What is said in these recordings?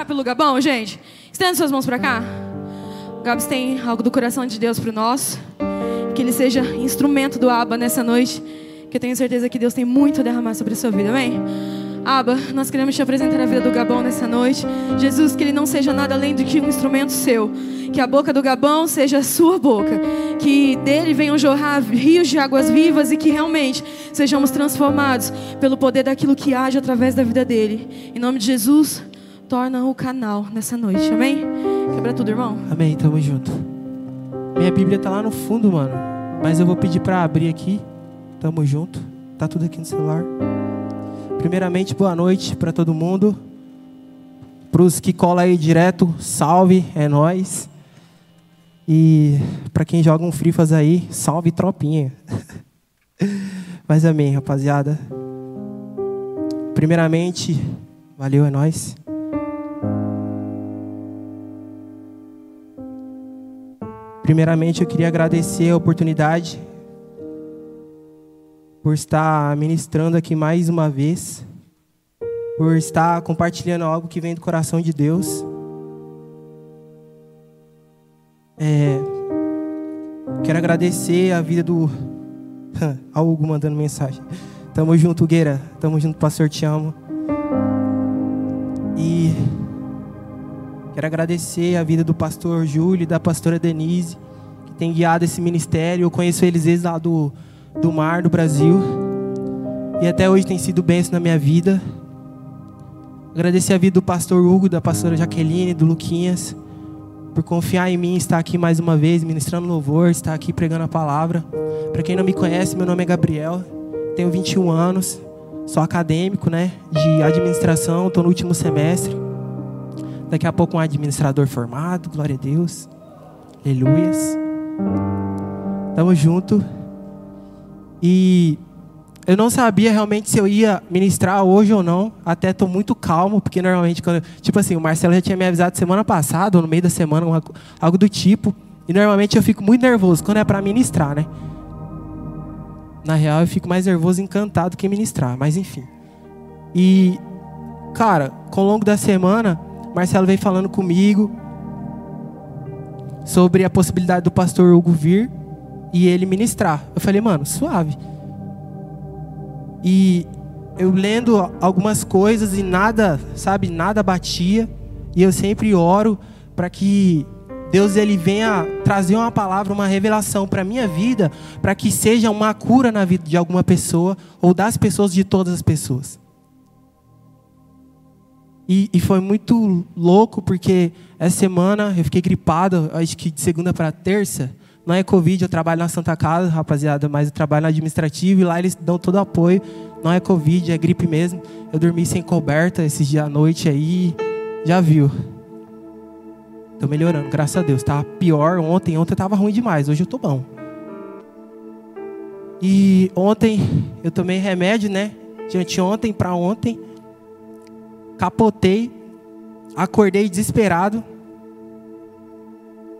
orar pelo Gabão, gente? Estenda suas mãos para cá. O Gabs tem algo do coração de Deus para nós. Que ele seja instrumento do Abba nessa noite. Que eu tenho certeza que Deus tem muito a derramar sobre a sua vida, amém? Aba, nós queremos te apresentar a vida do Gabão nessa noite. Jesus, que ele não seja nada além do que um instrumento seu. Que a boca do Gabão seja a sua boca. Que dele venham jorrar rios de águas vivas e que realmente sejamos transformados pelo poder daquilo que age através da vida dele. Em nome de Jesus, torna o canal nessa noite. Amém? Quebra tudo, irmão. Amém, tamo junto. Minha Bíblia tá lá no fundo, mano. Mas eu vou pedir para abrir aqui. Tamo junto. Tá tudo aqui no celular. Primeiramente, boa noite para todo mundo. Para os que colam aí direto, salve, é nós. E para quem joga um frifas aí, salve tropinha. Mas amém, rapaziada. Primeiramente, valeu, é nós. Primeiramente, eu queria agradecer a oportunidade por estar ministrando aqui mais uma vez, por estar compartilhando algo que vem do coração de Deus. É, quero agradecer a vida do a Hugo mandando mensagem. Tamo junto, Gueira. Tamo junto, pastor, te amo. E quero agradecer a vida do pastor Júlio e da pastora Denise, que tem guiado esse ministério. Eu conheço eles desde lá do do mar do Brasil. E até hoje tem sido bênção na minha vida. Agradecer a vida do pastor Hugo, da pastora Jaqueline, do Luquinhas, por confiar em mim, estar aqui mais uma vez, ministrando louvor, estar aqui pregando a palavra. Para quem não me conhece, meu nome é Gabriel, tenho 21 anos, sou acadêmico, né, de administração, estou no último semestre. Daqui a pouco um administrador formado, glória a Deus. Aleluias. Tamo junto. E eu não sabia realmente se eu ia ministrar hoje ou não. Até estou muito calmo, porque normalmente, quando, tipo assim, o Marcelo já tinha me avisado semana passada, ou no meio da semana, algo do tipo. E normalmente eu fico muito nervoso quando é para ministrar, né? Na real, eu fico mais nervoso encantado que ministrar, mas enfim. E, cara, com o longo da semana, Marcelo veio falando comigo sobre a possibilidade do pastor Hugo vir e ele ministrar. Eu falei, mano, suave. E eu lendo algumas coisas e nada, sabe, nada batia. E eu sempre oro para que Deus ele venha trazer uma palavra, uma revelação para minha vida, para que seja uma cura na vida de alguma pessoa ou das pessoas de todas as pessoas. E, e foi muito louco porque essa semana eu fiquei gripado, acho que de segunda para terça. Não é Covid, eu trabalho na Santa Casa, rapaziada, mas eu trabalho na administrativa e lá eles dão todo o apoio. Não é Covid, é gripe mesmo. Eu dormi sem coberta esses dias à noite aí. Já viu. Tô melhorando, graças a Deus. Tava pior ontem. Ontem tava ruim demais. Hoje eu tô bom. E ontem eu tomei remédio, né? De anteontem para ontem. Capotei. Acordei desesperado.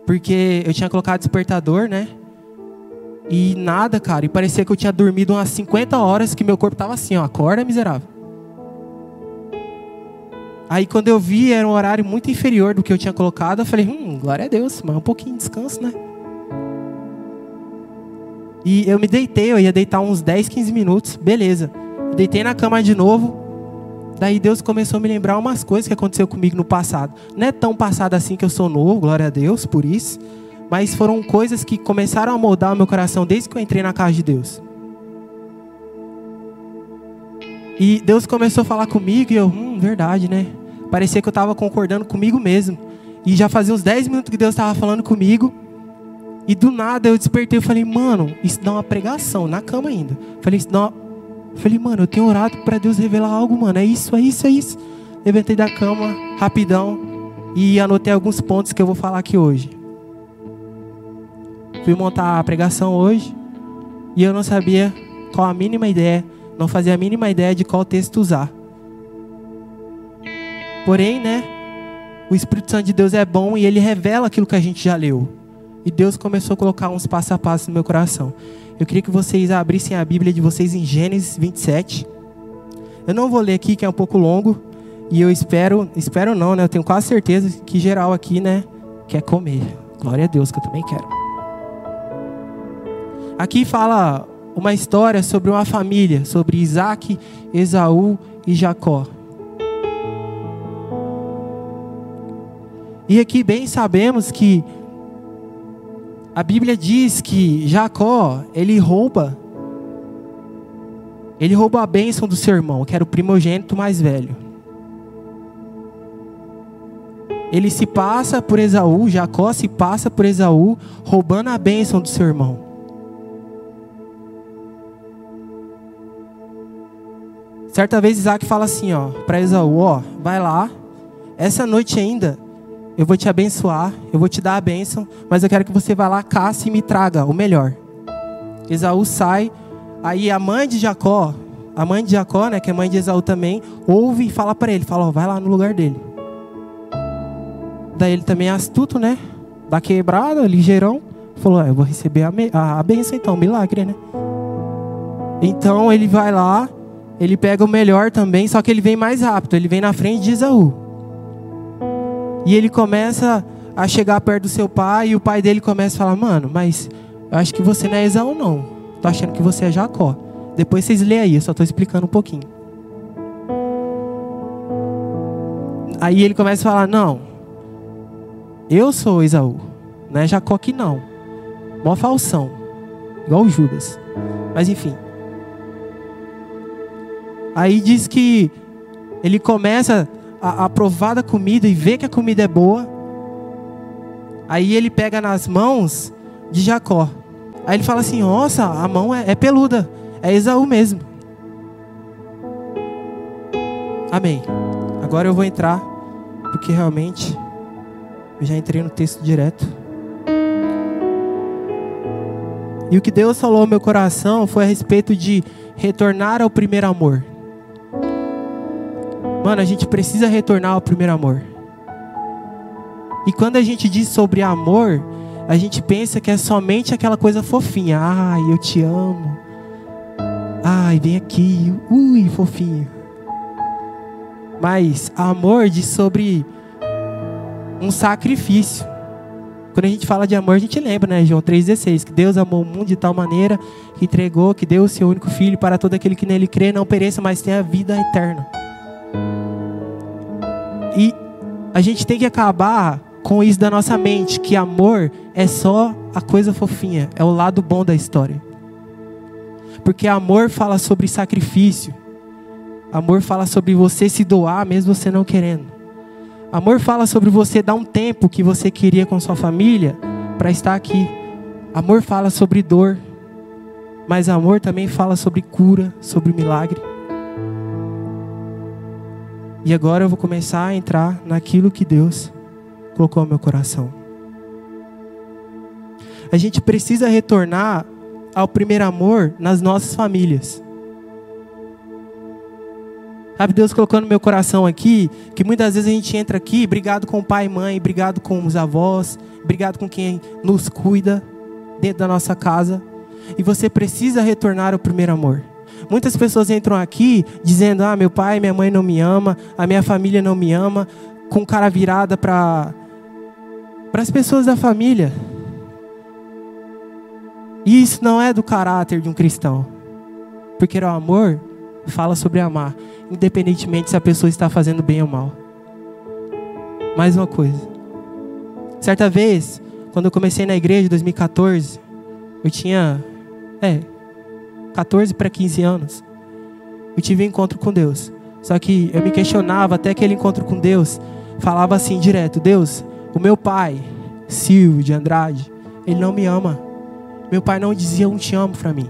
Porque eu tinha colocado despertador, né? E nada, cara. E parecia que eu tinha dormido umas 50 horas, que meu corpo tava assim, ó. Acorda, miserável. Aí quando eu vi, era um horário muito inferior do que eu tinha colocado. Eu falei, hum, glória a Deus, mas um pouquinho de descanso, né? E eu me deitei, eu ia deitar uns 10, 15 minutos, beleza. Deitei na cama de novo. Daí Deus começou a me lembrar umas coisas que aconteceu comigo no passado. Não é tão passado assim que eu sou novo, glória a Deus por isso. Mas foram coisas que começaram a moldar o meu coração desde que eu entrei na casa de Deus. E Deus começou a falar comigo e eu, hum, verdade, né? Parecia que eu estava concordando comigo mesmo. E já fazia uns 10 minutos que Deus estava falando comigo. E do nada eu despertei e falei, mano, isso dá uma pregação na cama ainda. Falei, isso dá uma Falei, mano, eu tenho orado para Deus revelar algo, mano. É isso, é isso, é isso. Levantei da cama, rapidão, e anotei alguns pontos que eu vou falar aqui hoje. Fui montar a pregação hoje, e eu não sabia qual a mínima ideia, não fazia a mínima ideia de qual texto usar. Porém, né, o Espírito Santo de Deus é bom e ele revela aquilo que a gente já leu. E Deus começou a colocar uns passo a passo no meu coração. Eu queria que vocês abrissem a Bíblia de vocês em Gênesis 27. Eu não vou ler aqui, que é um pouco longo. E eu espero, espero não, né? Eu tenho quase certeza que geral aqui, né, quer comer. Glória a Deus que eu também quero. Aqui fala uma história sobre uma família, sobre Isaac, Esaú e Jacó. E aqui bem sabemos que a Bíblia diz que Jacó, ele rouba ele rouba a bênção do seu irmão, que era o primogênito mais velho. Ele se passa por Esaú, Jacó se passa por Esaú, roubando a bênção do seu irmão. Certa vez Isaac fala assim, ó, para Esaú, ó, vai lá, essa noite ainda eu vou te abençoar, eu vou te dar a bênção, mas eu quero que você vá lá, caça e me traga o melhor. Esaú sai, aí a mãe de Jacó, a mãe de Jacó, né, que é mãe de Esaú também, ouve e fala para ele, fala, ó, vai lá no lugar dele. Daí ele também é astuto, né, da quebrada, ligeirão, falou, eu vou receber a, a, a bênção então, milagre, né. Então ele vai lá, ele pega o melhor também, só que ele vem mais rápido, ele vem na frente de Esaú. E ele começa a chegar perto do seu pai e o pai dele começa a falar: Mano, mas eu acho que você não é Esaú, não. Tô achando que você é Jacó. Depois vocês leem aí, eu só estou explicando um pouquinho. Aí ele começa a falar: Não, eu sou Esaú, não é Jacó que não. Mó falsão, igual o Judas. Mas enfim. Aí diz que ele começa a, a comida e vê que a comida é boa. Aí ele pega nas mãos de Jacó. Aí ele fala assim: Nossa, a mão é, é peluda. É Esaú mesmo. Amém. Agora eu vou entrar, porque realmente eu já entrei no texto direto. E o que Deus falou ao meu coração foi a respeito de retornar ao primeiro amor. Mano, a gente precisa retornar ao primeiro amor. E quando a gente diz sobre amor, a gente pensa que é somente aquela coisa fofinha. Ai, eu te amo. Ai, vem aqui. Ui, fofinho. Mas amor diz sobre um sacrifício. Quando a gente fala de amor, a gente lembra, né? João 3,16, que Deus amou o mundo de tal maneira que entregou, que deu o seu único filho para todo aquele que nele crê, não pereça, mas tenha vida eterna. E a gente tem que acabar com isso da nossa mente, que amor é só a coisa fofinha, é o lado bom da história. Porque amor fala sobre sacrifício. Amor fala sobre você se doar mesmo você não querendo. Amor fala sobre você dar um tempo que você queria com sua família para estar aqui. Amor fala sobre dor. Mas amor também fala sobre cura, sobre milagre. E agora eu vou começar a entrar naquilo que Deus colocou no meu coração. A gente precisa retornar ao primeiro amor nas nossas famílias. Sabe, Deus colocou no meu coração aqui que muitas vezes a gente entra aqui, brigado com o pai e mãe, brigado com os avós, brigado com quem nos cuida dentro da nossa casa. E você precisa retornar ao primeiro amor. Muitas pessoas entram aqui dizendo: Ah, meu pai, minha mãe não me ama, a minha família não me ama, com cara virada para para as pessoas da família. E isso não é do caráter de um cristão. Porque o amor fala sobre amar, independentemente se a pessoa está fazendo bem ou mal. Mais uma coisa. Certa vez, quando eu comecei na igreja em 2014, eu tinha, é, 14 para 15 anos, eu tive um encontro com Deus. Só que eu me questionava até aquele encontro com Deus, falava assim direto: Deus, o meu pai, Silvio de Andrade, ele não me ama. Meu pai não dizia um te amo para mim.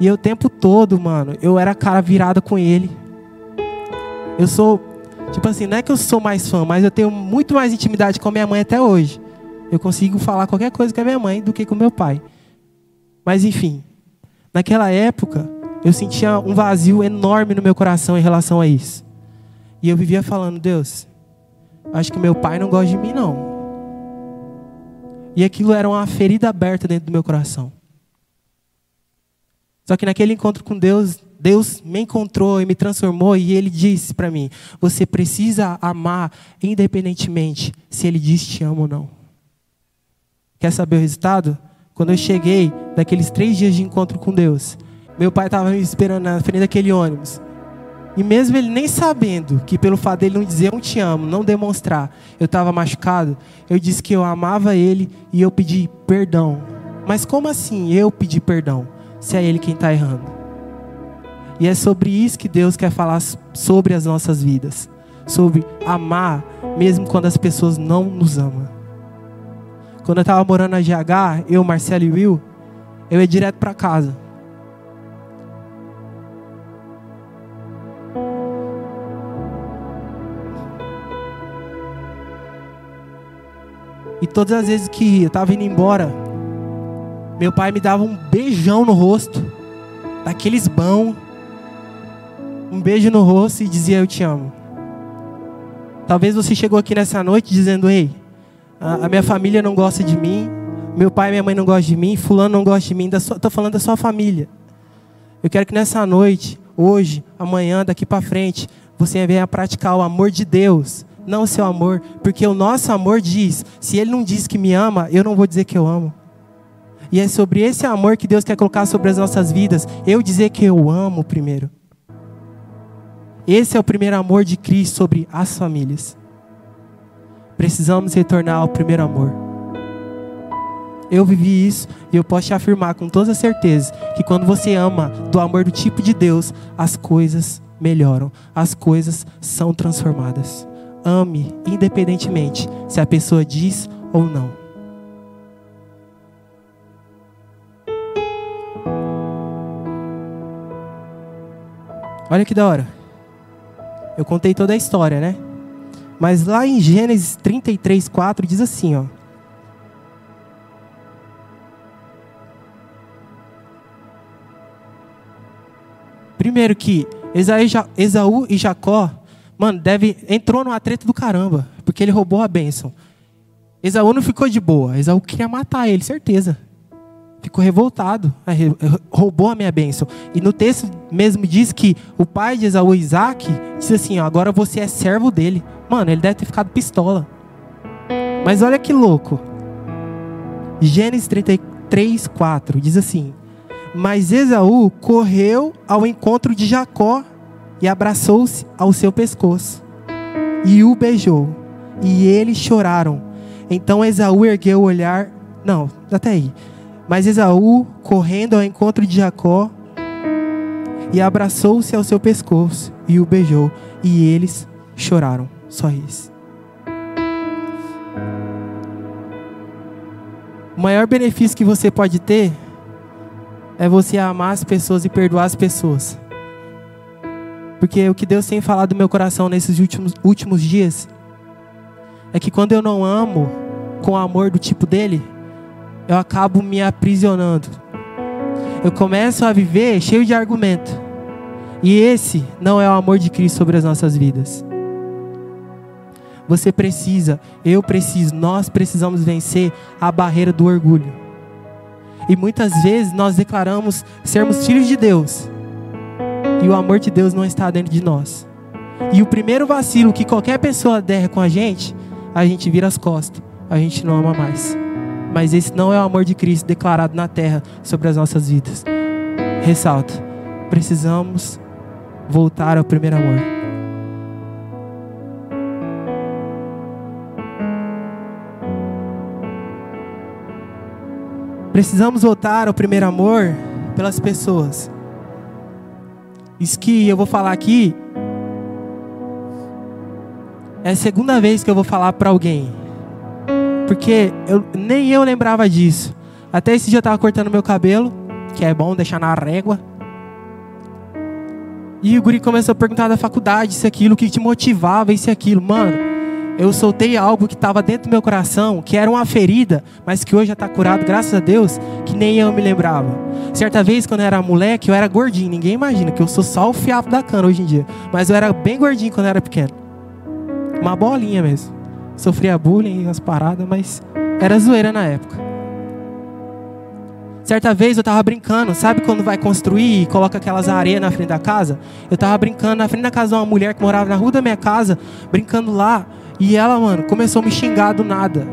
E eu, o tempo todo, mano, eu era cara virada com ele. Eu sou, tipo assim, não é que eu sou mais fã, mas eu tenho muito mais intimidade com a minha mãe até hoje. Eu consigo falar qualquer coisa com a minha mãe do que com meu pai. Mas enfim, Naquela época, eu sentia um vazio enorme no meu coração em relação a isso. E eu vivia falando, Deus, acho que meu pai não gosta de mim, não. E aquilo era uma ferida aberta dentro do meu coração. Só que naquele encontro com Deus, Deus me encontrou e me transformou e Ele disse para mim: você precisa amar independentemente se Ele diz te amo ou não. Quer saber o resultado? Quando eu cheguei daqueles três dias de encontro com Deus, meu pai estava me esperando na frente daquele ônibus. E mesmo ele nem sabendo que pelo fato dele não dizer eu te amo, não demonstrar, eu estava machucado, eu disse que eu amava ele e eu pedi perdão. Mas como assim eu pedir perdão, se é ele quem está errando? E é sobre isso que Deus quer falar sobre as nossas vidas. Sobre amar, mesmo quando as pessoas não nos amam. Quando eu estava morando na GH, eu, Marcelo e Will, eu ia direto para casa. E todas as vezes que eu estava indo embora, meu pai me dava um beijão no rosto, daqueles bons, um beijo no rosto e dizia eu te amo. Talvez você chegou aqui nessa noite dizendo, ei, a minha família não gosta de mim, meu pai e minha mãe não gostam de mim, fulano não gosta de mim, estou falando da sua família. Eu quero que nessa noite, hoje, amanhã, daqui para frente, você venha praticar o amor de Deus, não o seu amor, porque o nosso amor diz, se ele não diz que me ama, eu não vou dizer que eu amo. E é sobre esse amor que Deus quer colocar sobre as nossas vidas, eu dizer que eu amo primeiro. Esse é o primeiro amor de Cristo sobre as famílias. Precisamos retornar ao primeiro amor. Eu vivi isso e eu posso te afirmar com toda certeza que quando você ama do amor do tipo de Deus, as coisas melhoram, as coisas são transformadas. Ame independentemente se a pessoa diz ou não. Olha que da hora. Eu contei toda a história, né? Mas lá em Gênesis 33, 4 diz assim, ó. Primeiro que Esaú e Jacó, mano, deve, entrou numa treta do caramba, porque ele roubou a bênção. Esaú não ficou de boa, Esaú queria matar ele, certeza ficou revoltado, roubou a minha bênção. E no texto mesmo diz que o pai de Esaú, Isaac, disse assim: ó, agora você é servo dele. Mano, ele deve ter ficado pistola. Mas olha que louco. Gênesis 33, 4 diz assim: Mas Esaú correu ao encontro de Jacó e abraçou-se ao seu pescoço e o beijou. E eles choraram. Então Esaú ergueu o olhar. Não, até aí. Mas Esaú, correndo ao encontro de Jacó, e abraçou-se ao seu pescoço e o beijou, e eles choraram. Só isso. O maior benefício que você pode ter é você amar as pessoas e perdoar as pessoas. Porque o que Deus tem falado no meu coração nesses últimos, últimos dias é que quando eu não amo com o amor do tipo dele, eu acabo me aprisionando. Eu começo a viver cheio de argumento. E esse não é o amor de Cristo sobre as nossas vidas. Você precisa, eu preciso, nós precisamos vencer a barreira do orgulho. E muitas vezes nós declaramos sermos filhos de Deus. E o amor de Deus não está dentro de nós. E o primeiro vacilo que qualquer pessoa der com a gente, a gente vira as costas. A gente não ama mais. Mas esse não é o amor de Cristo declarado na terra sobre as nossas vidas. Ressalto: precisamos voltar ao primeiro amor. Precisamos voltar ao primeiro amor pelas pessoas. Isso que eu vou falar aqui é a segunda vez que eu vou falar para alguém. Porque eu, nem eu lembrava disso. Até esse dia eu estava cortando meu cabelo, que é bom deixar na régua. E o guri começou a perguntar da faculdade, isso aquilo, o que te motivava, isso aquilo. Mano, eu soltei algo que estava dentro do meu coração, que era uma ferida, mas que hoje já está curado, graças a Deus, que nem eu me lembrava. Certa vez, quando eu era moleque, eu era gordinho. Ninguém imagina que eu sou só o fiapo da cana hoje em dia. Mas eu era bem gordinho quando eu era pequeno. Uma bolinha mesmo sofria bullying, as paradas, mas era zoeira na época. Certa vez eu estava brincando, sabe quando vai construir e coloca aquelas areias na frente da casa? Eu estava brincando na frente da casa de uma mulher que morava na rua da minha casa, brincando lá, e ela, mano, começou a me xingar do nada.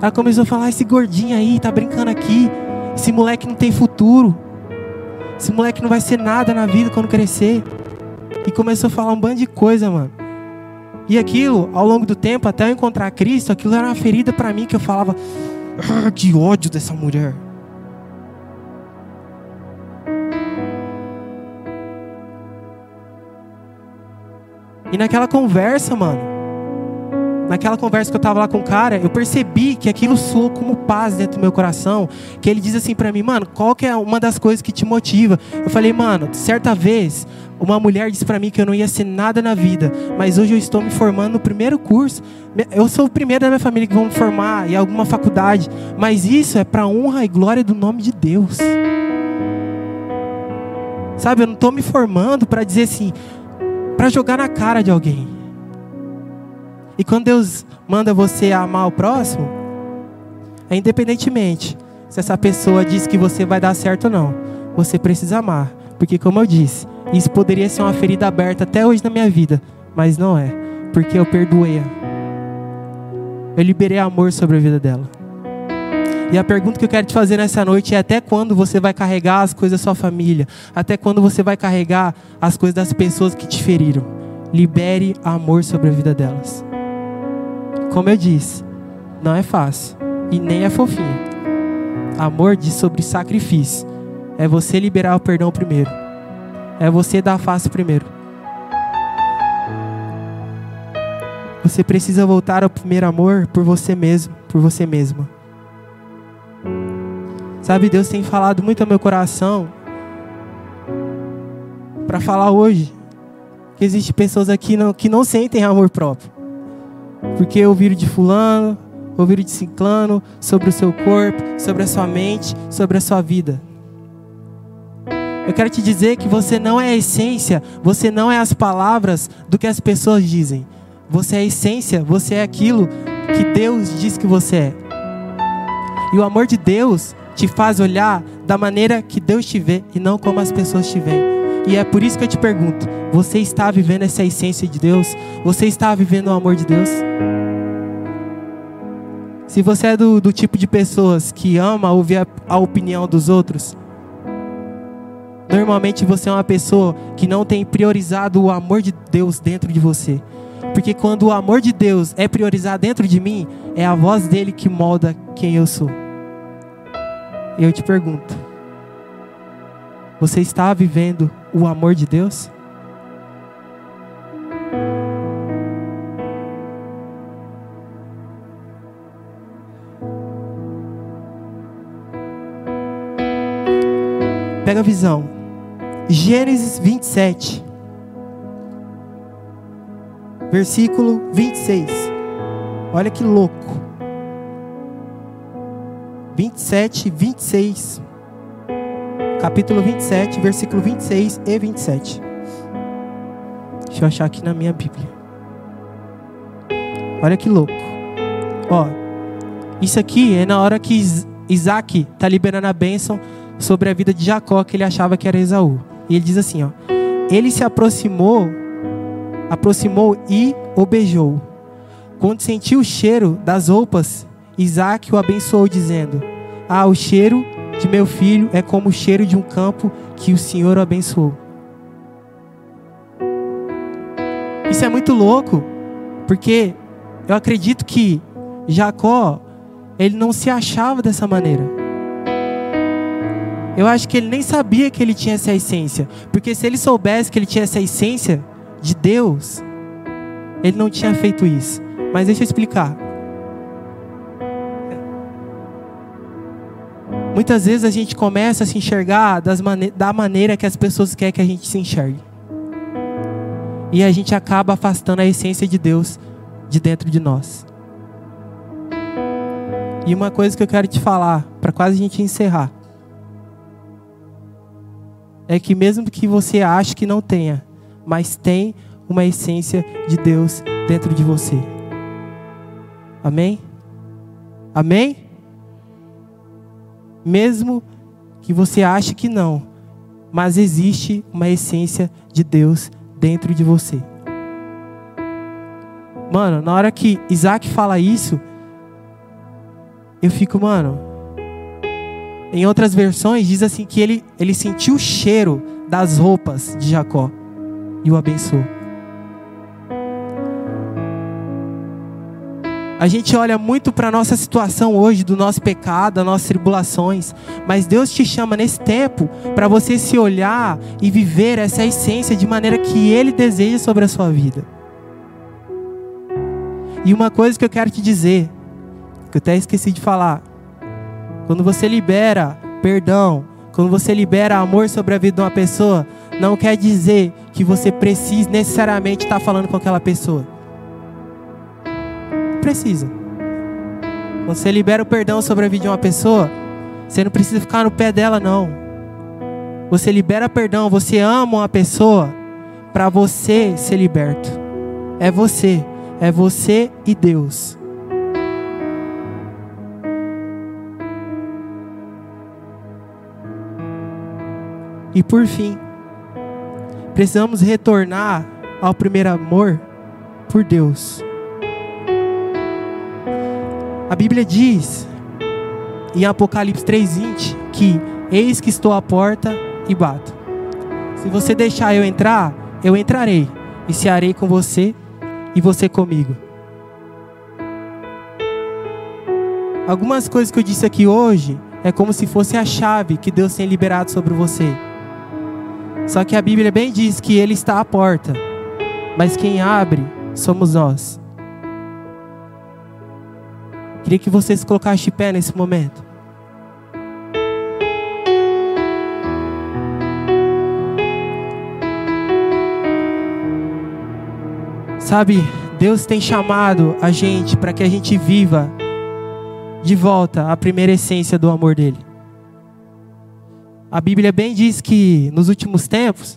Ela começou a falar: esse gordinho aí tá brincando aqui, esse moleque não tem futuro, esse moleque não vai ser nada na vida quando crescer. E começou a falar um bando de coisa, mano. E aquilo, ao longo do tempo, até eu encontrar Cristo, aquilo era uma ferida para mim que eu falava: ah, que ódio dessa mulher. E naquela conversa, mano, naquela conversa que eu tava lá com o cara, eu percebi que aquilo soou como paz dentro do meu coração. Que ele diz assim para mim, mano, qual que é uma das coisas que te motiva? Eu falei, mano, certa vez, uma mulher disse para mim que eu não ia ser nada na vida, mas hoje eu estou me formando no primeiro curso. Eu sou o primeiro da minha família que vão me formar em alguma faculdade, mas isso é para honra e glória do nome de Deus. Sabe, eu não estou me formando para dizer assim, para jogar na cara de alguém. E quando Deus manda você amar o próximo, é independentemente se essa pessoa diz que você vai dar certo ou não, você precisa amar, porque como eu disse, isso poderia ser uma ferida aberta até hoje na minha vida, mas não é, porque eu perdoei-a. Eu liberei amor sobre a vida dela. E a pergunta que eu quero te fazer nessa noite é: até quando você vai carregar as coisas da sua família? Até quando você vai carregar as coisas das pessoas que te feriram? Libere amor sobre a vida delas. Como eu disse, não é fácil e nem é fofinho. Amor diz sobre sacrifício. É você liberar o perdão primeiro. É você dar face primeiro. Você precisa voltar ao primeiro amor por você mesmo, por você mesma. Sabe, Deus tem falado muito ao meu coração para falar hoje que existem pessoas aqui não, que não sentem amor próprio. Porque ouviram de fulano, ouviram de ciclano sobre o seu corpo, sobre a sua mente, sobre a sua vida. Eu quero te dizer que você não é a essência, você não é as palavras do que as pessoas dizem. Você é a essência, você é aquilo que Deus diz que você é. E o amor de Deus te faz olhar da maneira que Deus te vê e não como as pessoas te veem. E é por isso que eu te pergunto: você está vivendo essa essência de Deus? Você está vivendo o amor de Deus? Se você é do, do tipo de pessoas que ama ouvir a, a opinião dos outros, normalmente você é uma pessoa que não tem priorizado o amor de Deus dentro de você. Porque quando o amor de Deus é priorizado dentro de mim, é a voz dele que molda quem eu sou. Eu te pergunto: você está vivendo o amor de Deus? Pega a visão. Gênesis 27, versículo 26. Olha que louco. 27, 26. Capítulo 27, versículo 26 e 27. Deixa eu achar aqui na minha Bíblia. Olha que louco. Ó, isso aqui é na hora que Isaac está liberando a bênção sobre a vida de Jacó, que ele achava que era Esaú. E ele diz assim, ó: Ele se aproximou, aproximou e o beijou. Quando sentiu o cheiro das roupas, Isaac o abençoou, dizendo: ah, o cheiro de meu filho é como o cheiro de um campo que o Senhor abençoou. Isso é muito louco, porque eu acredito que Jacó, ele não se achava dessa maneira. Eu acho que ele nem sabia que ele tinha essa essência, porque se ele soubesse que ele tinha essa essência de Deus, ele não tinha feito isso. Mas deixa eu explicar. Muitas vezes a gente começa a se enxergar mane da maneira que as pessoas querem que a gente se enxergue. E a gente acaba afastando a essência de Deus de dentro de nós. E uma coisa que eu quero te falar, para quase a gente encerrar, é que mesmo que você ache que não tenha, mas tem uma essência de Deus dentro de você. Amém? Amém? Mesmo que você ache que não, mas existe uma essência de Deus dentro de você. Mano, na hora que Isaac fala isso, eu fico, mano. Em outras versões diz assim que ele, ele sentiu o cheiro das roupas de Jacó e o abençoou. A gente olha muito para a nossa situação hoje, do nosso pecado, das nossas tribulações, mas Deus te chama nesse tempo para você se olhar e viver essa essência de maneira que Ele deseja sobre a sua vida. E uma coisa que eu quero te dizer, que eu até esqueci de falar, quando você libera perdão, quando você libera amor sobre a vida de uma pessoa, não quer dizer que você precisa necessariamente estar falando com aquela pessoa precisa. Quando você libera o perdão sobre a vida de uma pessoa, você não precisa ficar no pé dela, não. Você libera perdão, você ama uma pessoa para você ser liberto. É você, é você e Deus. E por fim, precisamos retornar ao primeiro amor por Deus. A Bíblia diz em Apocalipse 3:20 que eis que estou à porta e bato. Se você deixar eu entrar, eu entrarei e cearei com você e você comigo. Algumas coisas que eu disse aqui hoje é como se fosse a chave que Deus tem liberado sobre você. Só que a Bíblia bem diz que ele está à porta, mas quem abre somos nós. Queria que você se colocasse de pé nesse momento. Sabe, Deus tem chamado a gente para que a gente viva de volta a primeira essência do amor dele. A Bíblia bem diz que nos últimos tempos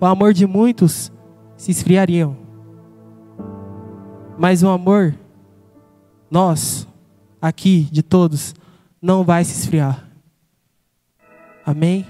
o amor de muitos se esfriariam. Mas o amor nós aqui de todos não vai se esfriar. Amém?